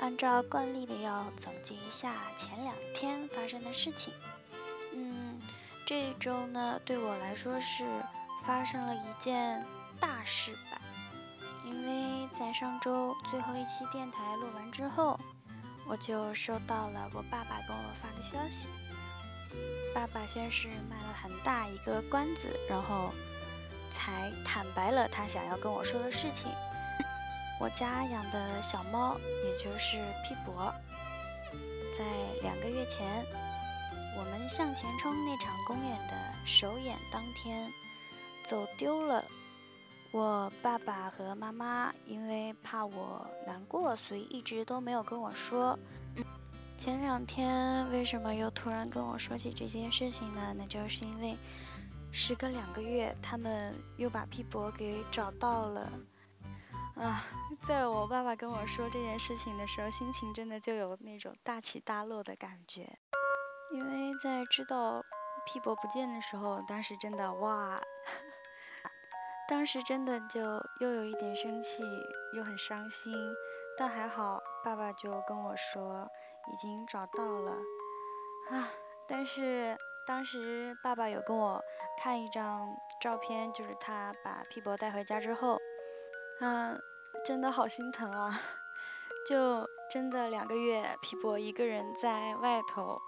按照惯例的要总结一下前两天发生的事情。嗯，这一周呢，对我来说是发生了一件大事吧。因为在上周最后一期电台录完之后，我就收到了我爸爸给我发的消息。爸爸先是卖了很大一个关子，然后才坦白了他想要跟我说的事情。我家养的小猫，也就是皮博，在两个月前，我们向前冲那场公演的首演当天走丢了。我爸爸和妈妈因为怕我难过，所以一直都没有跟我说。前两天为什么又突然跟我说起这件事情呢？那就是因为时隔两个月，他们又把皮博给找到了。啊，在我爸爸跟我说这件事情的时候，心情真的就有那种大起大落的感觉。因为在知道屁博不见的时候，当时真的哇，当时真的就又有一点生气，又很伤心。但还好，爸爸就跟我说已经找到了啊。但是当时爸爸有跟我看一张照片，就是他把屁博带回家之后，嗯。真的好心疼啊！就真的两个月，皮博一个人在外头，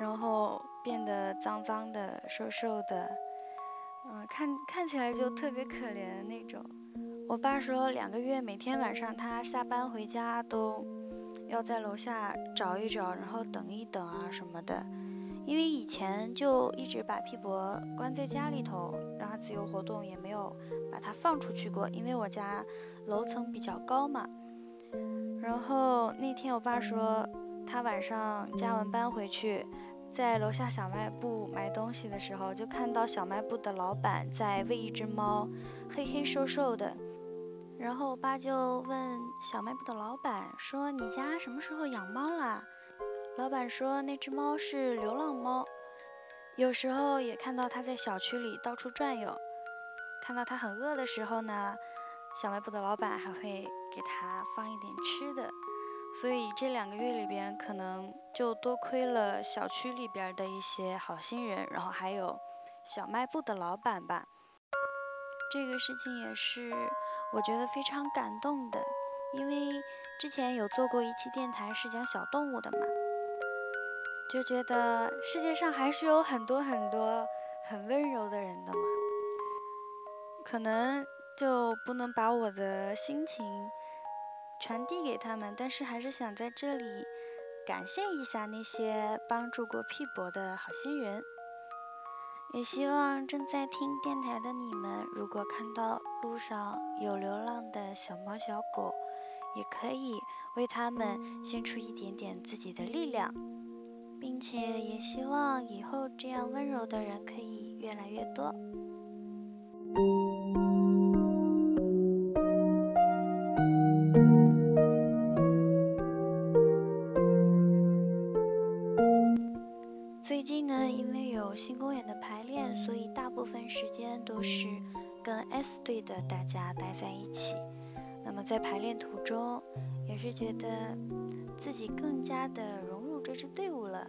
然后变得脏脏的、瘦瘦的，嗯，看看起来就特别可怜的那种。我爸说，两个月每天晚上他下班回家都要在楼下找一找，然后等一等啊什么的。因为以前就一直把皮博关在家里头，让它自由活动，也没有把它放出去过。因为我家楼层比较高嘛。然后那天我爸说，他晚上加完班回去，在楼下小卖部买东西的时候，就看到小卖部的老板在喂一只猫，黑黑瘦瘦的。然后我爸就问小卖部的老板说：“你家什么时候养猫了？”老板说那只猫是流浪猫，有时候也看到它在小区里到处转悠。看到它很饿的时候呢，小卖部的老板还会给它放一点吃的。所以这两个月里边，可能就多亏了小区里边的一些好心人，然后还有小卖部的老板吧。这个事情也是我觉得非常感动的，因为之前有做过一期电台是讲小动物的嘛。就觉得世界上还是有很多很多很温柔的人的嘛，可能就不能把我的心情传递给他们，但是还是想在这里感谢一下那些帮助过屁博的好心人。也希望正在听电台的你们，如果看到路上有流浪的小猫小狗，也可以为他们献出一点点自己的力量。并且也希望以后这样温柔的人可以越来越多。最近呢，因为有新公演的排练，所以大部分时间都是跟 S 队的大家待在一起。那么在排练途中，也是觉得自己更加的融支队伍了。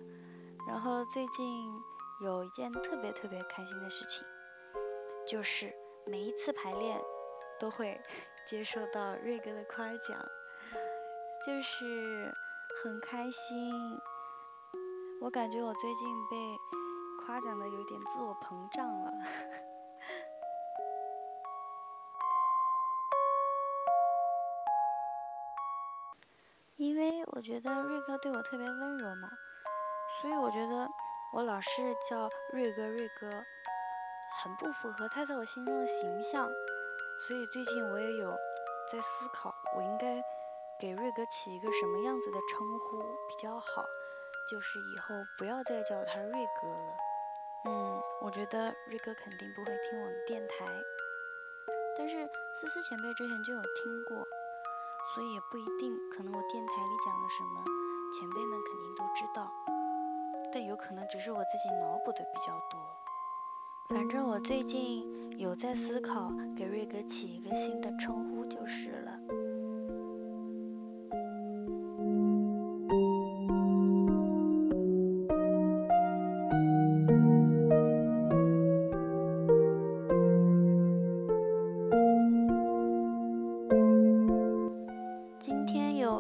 然后最近有一件特别特别开心的事情，就是每一次排练都会接受到瑞哥的夸奖，就是很开心。我感觉我最近被夸奖的有点自我膨胀了，我觉得瑞哥对我特别温柔嘛。所以我觉得我老是叫瑞哥瑞哥，很不符合他在我心中的形象。所以最近我也有在思考，我应该给瑞哥起一个什么样子的称呼比较好，就是以后不要再叫他瑞哥了。嗯，我觉得瑞哥肯定不会听我们电台，但是思思前辈之前就有听过，所以也不一定。可能我电台里讲了什么，前辈们肯定都知道，但有可能只是我自己脑补的比较多。反正我最近有在思考给瑞格起一个新的称呼就是了。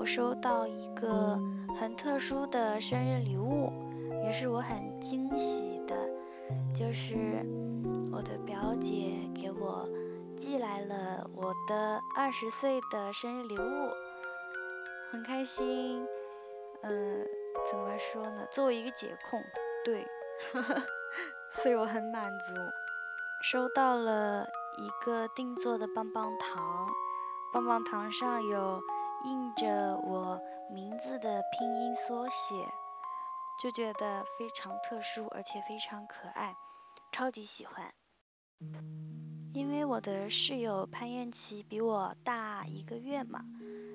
收到一个很特殊的生日礼物，也是我很惊喜的，就是我的表姐给我寄来了我的二十岁的生日礼物，很开心。嗯，怎么说呢？作为一个姐控，对，所以我很满足。收到了一个定做的棒棒糖，棒棒糖上有。印着我名字的拼音缩写，就觉得非常特殊，而且非常可爱，超级喜欢。因为我的室友潘燕琪比我大一个月嘛，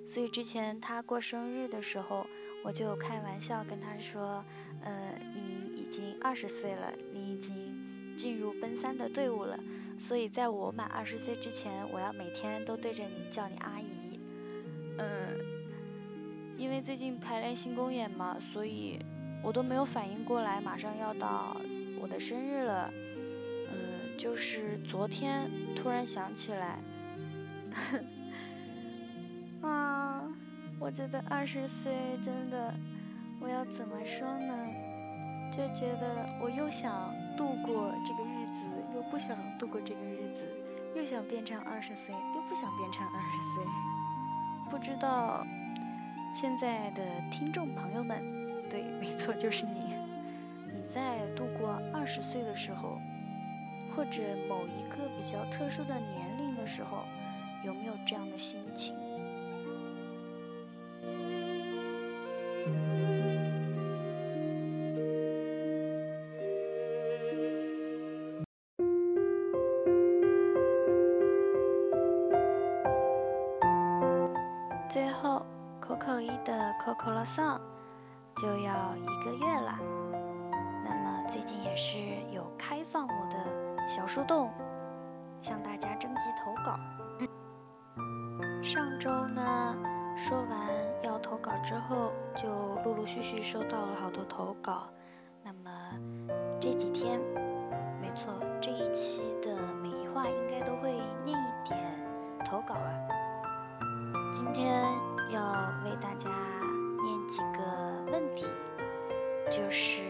所以之前她过生日的时候，我就开玩笑跟她说：“呃，你已经二十岁了，你已经进入奔三的队伍了，所以在我满二十岁之前，我要每天都对着你叫你阿姨。”嗯，因为最近排练新公演嘛，所以我都没有反应过来，马上要到我的生日了。嗯，就是昨天突然想起来，啊，我觉得二十岁真的，我要怎么说呢？就觉得我又想度过这个日子，又不想度过这个日子，又想变成二十岁，又不想变成二十岁。不知道现在的听众朋友们，对，没错，就是你。你在度过二十岁的时候，或者某一个比较特殊的年龄的时候，有没有这样的心情？的 Coco 了 song 就要一个月了。那么最近也是有开放我的小树洞，向大家征集投稿。上周呢，说完要投稿之后，就陆陆续续收到了好多投稿。那么这几天，没错，这一期的每一话应该都会念一点投稿啊。今天要为大家几个问题，就是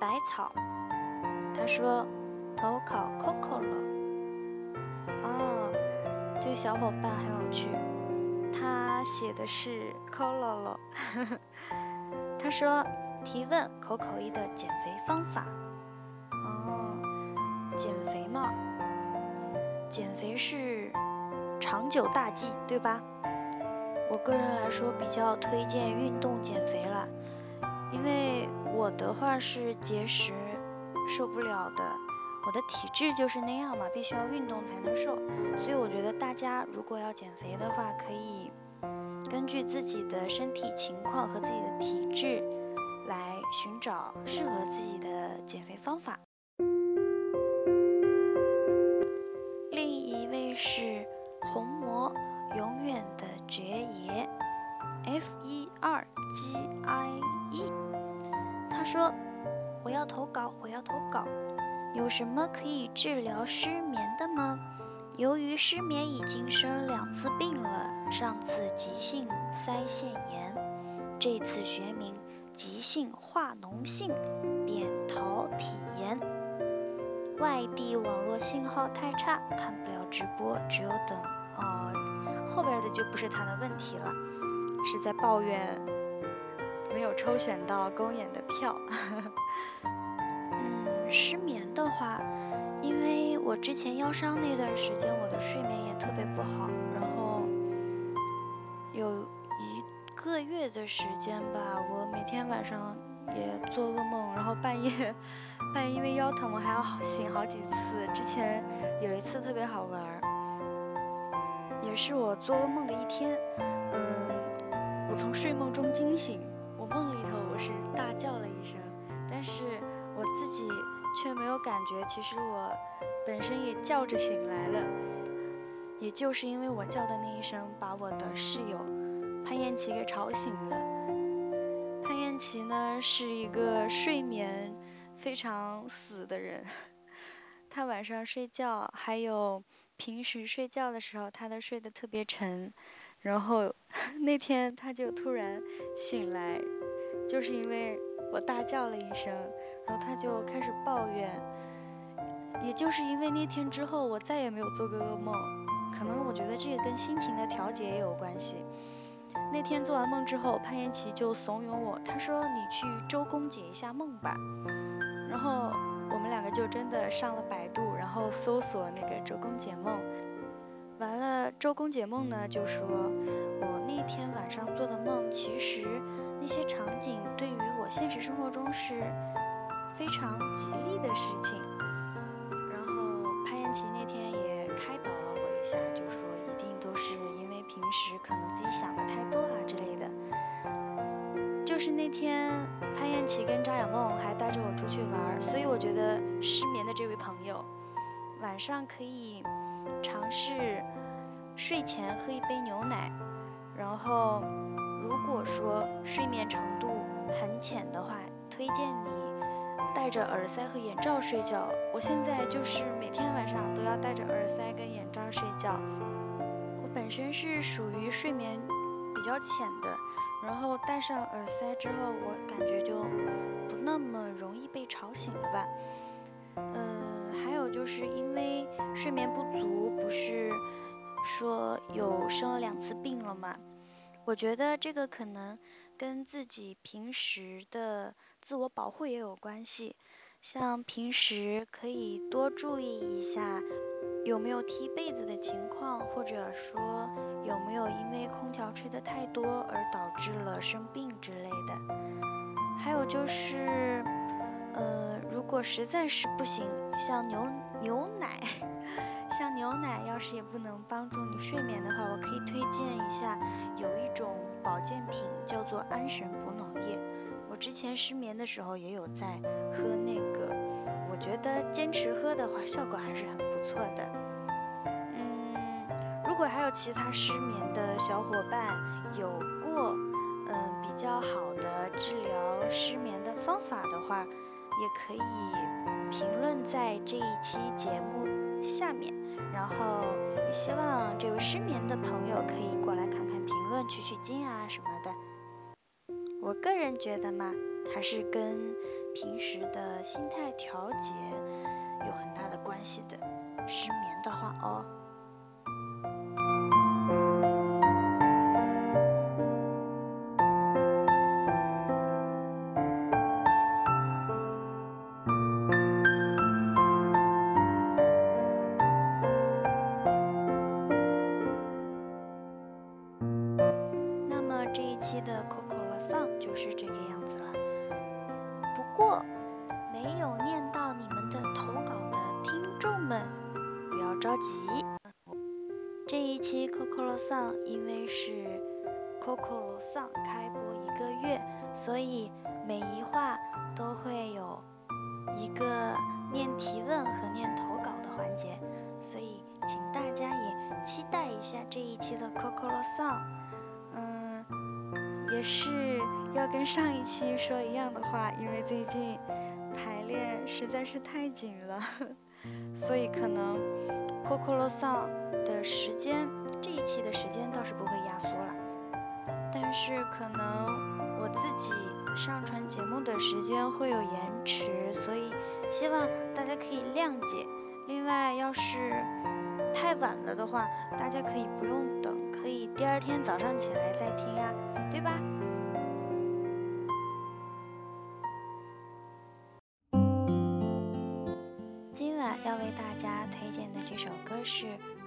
百草，他说投考 Coco 了，哦，这个小伙伴很有趣，他写的是 Coco 了，他说提问口口一的减肥方法，哦，减肥嘛，减肥是。长久大计，对吧？我个人来说比较推荐运动减肥了，因为我的话是节食受不了的，我的体质就是那样嘛，必须要运动才能瘦。所以我觉得大家如果要减肥的话，可以根据自己的身体情况和自己的体质来寻找适合自己的减肥方法。爵爷，F E R G I E，他说：“我要投稿，我要投稿，有什么可以治疗失眠的吗？由于失眠已经生两次病了，上次急性腮腺炎，这次学名急性化脓性扁桃体炎。外地网络信号太差，看不了直播，只有等。”哦，后边的就不是他的问题了，是在抱怨没有抽选到公演的票。嗯，失眠的话，因为我之前腰伤那段时间，我的睡眠也特别不好，然后有一个月的时间吧，我每天晚上也做噩梦，然后半夜 半夜因为腰疼，我还要醒好几次。之前有一次特别好玩，也是我做噩梦的一天。嗯，我从睡梦中惊醒，我梦里头我是大叫了一声，但是我自己却没有感觉，其实我本身也叫着醒来了。也就是因为我叫的那一声，把我的室友潘艳琪给吵醒了。潘艳琪呢是一个睡眠非常死的人，她晚上睡觉，还有平时睡觉的时候，他都睡得特别沉。然后 那天他就突然醒来，就是因为我大叫了一声，然后他就开始抱怨。也就是因为那天之后，我再也没有做过噩梦。可能我觉得这个跟心情的调节也有关系。那天做完梦之后，潘延琪就怂恿我，他说：“你去周公解一下梦吧。”然后我们两个就真的上了百度，然后搜索那个周公解梦。完了，周公解梦呢就说，我那天晚上做的梦，其实那些场景对于我现实生活中是非常吉利的事情。然后潘延琪那天也开导了我一。下就说就是那天潘艳琪跟张雅梦还带着我出去玩，所以我觉得失眠的这位朋友，晚上可以尝试睡前喝一杯牛奶，然后如果说睡眠程度很浅的话，推荐你。戴着耳塞和眼罩睡觉，我现在就是每天晚上都要戴着耳塞跟眼罩睡觉。我本身是属于睡眠比较浅的，然后戴上耳塞之后，我感觉就不那么容易被吵醒了吧。嗯，还有就是因为睡眠不足，不是说有生了两次病了吗？我觉得这个可能跟自己平时的。自我保护也有关系，像平时可以多注意一下有没有踢被子的情况，或者说有没有因为空调吹得太多而导致了生病之类的。还有就是，呃，如果实在是不行，像牛牛奶，像牛奶要是也不能帮助你睡眠的话，我可以推荐一下，有一种保健品叫做安神补脑液。我之前失眠的时候也有在喝那个，我觉得坚持喝的话效果还是很不错的。嗯，如果还有其他失眠的小伙伴有过嗯比较好的治疗失眠的方法的话，也可以评论在这一期节目下面，然后也希望这位失眠的朋友可以过来看看评论取取经啊什么的。我个人觉得嘛，还是跟平时的心态调节有很大的关系的。失眠的话哦。那么这一期的 cocolosong。就是这个样子。过，没有念到你们的投稿的听众们，不要着急。这一期 Coco Song 因为是 Coco Song 开播一个月，所以每一话都会有一个念提问和念投稿的环节，所以请大家也期待一下这一期的 Coco Song。嗯，也是。要跟上一期说一样的话，因为最近排练实在是太紧了，所以可能 Coco Song 的时间这一期的时间倒是不会压缩了，但是可能我自己上传节目的时间会有延迟，所以希望大家可以谅解。另外，要是太晚了的话，大家可以不用等，可以第二天早上起来再听呀，对吧？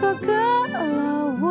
далеко головой.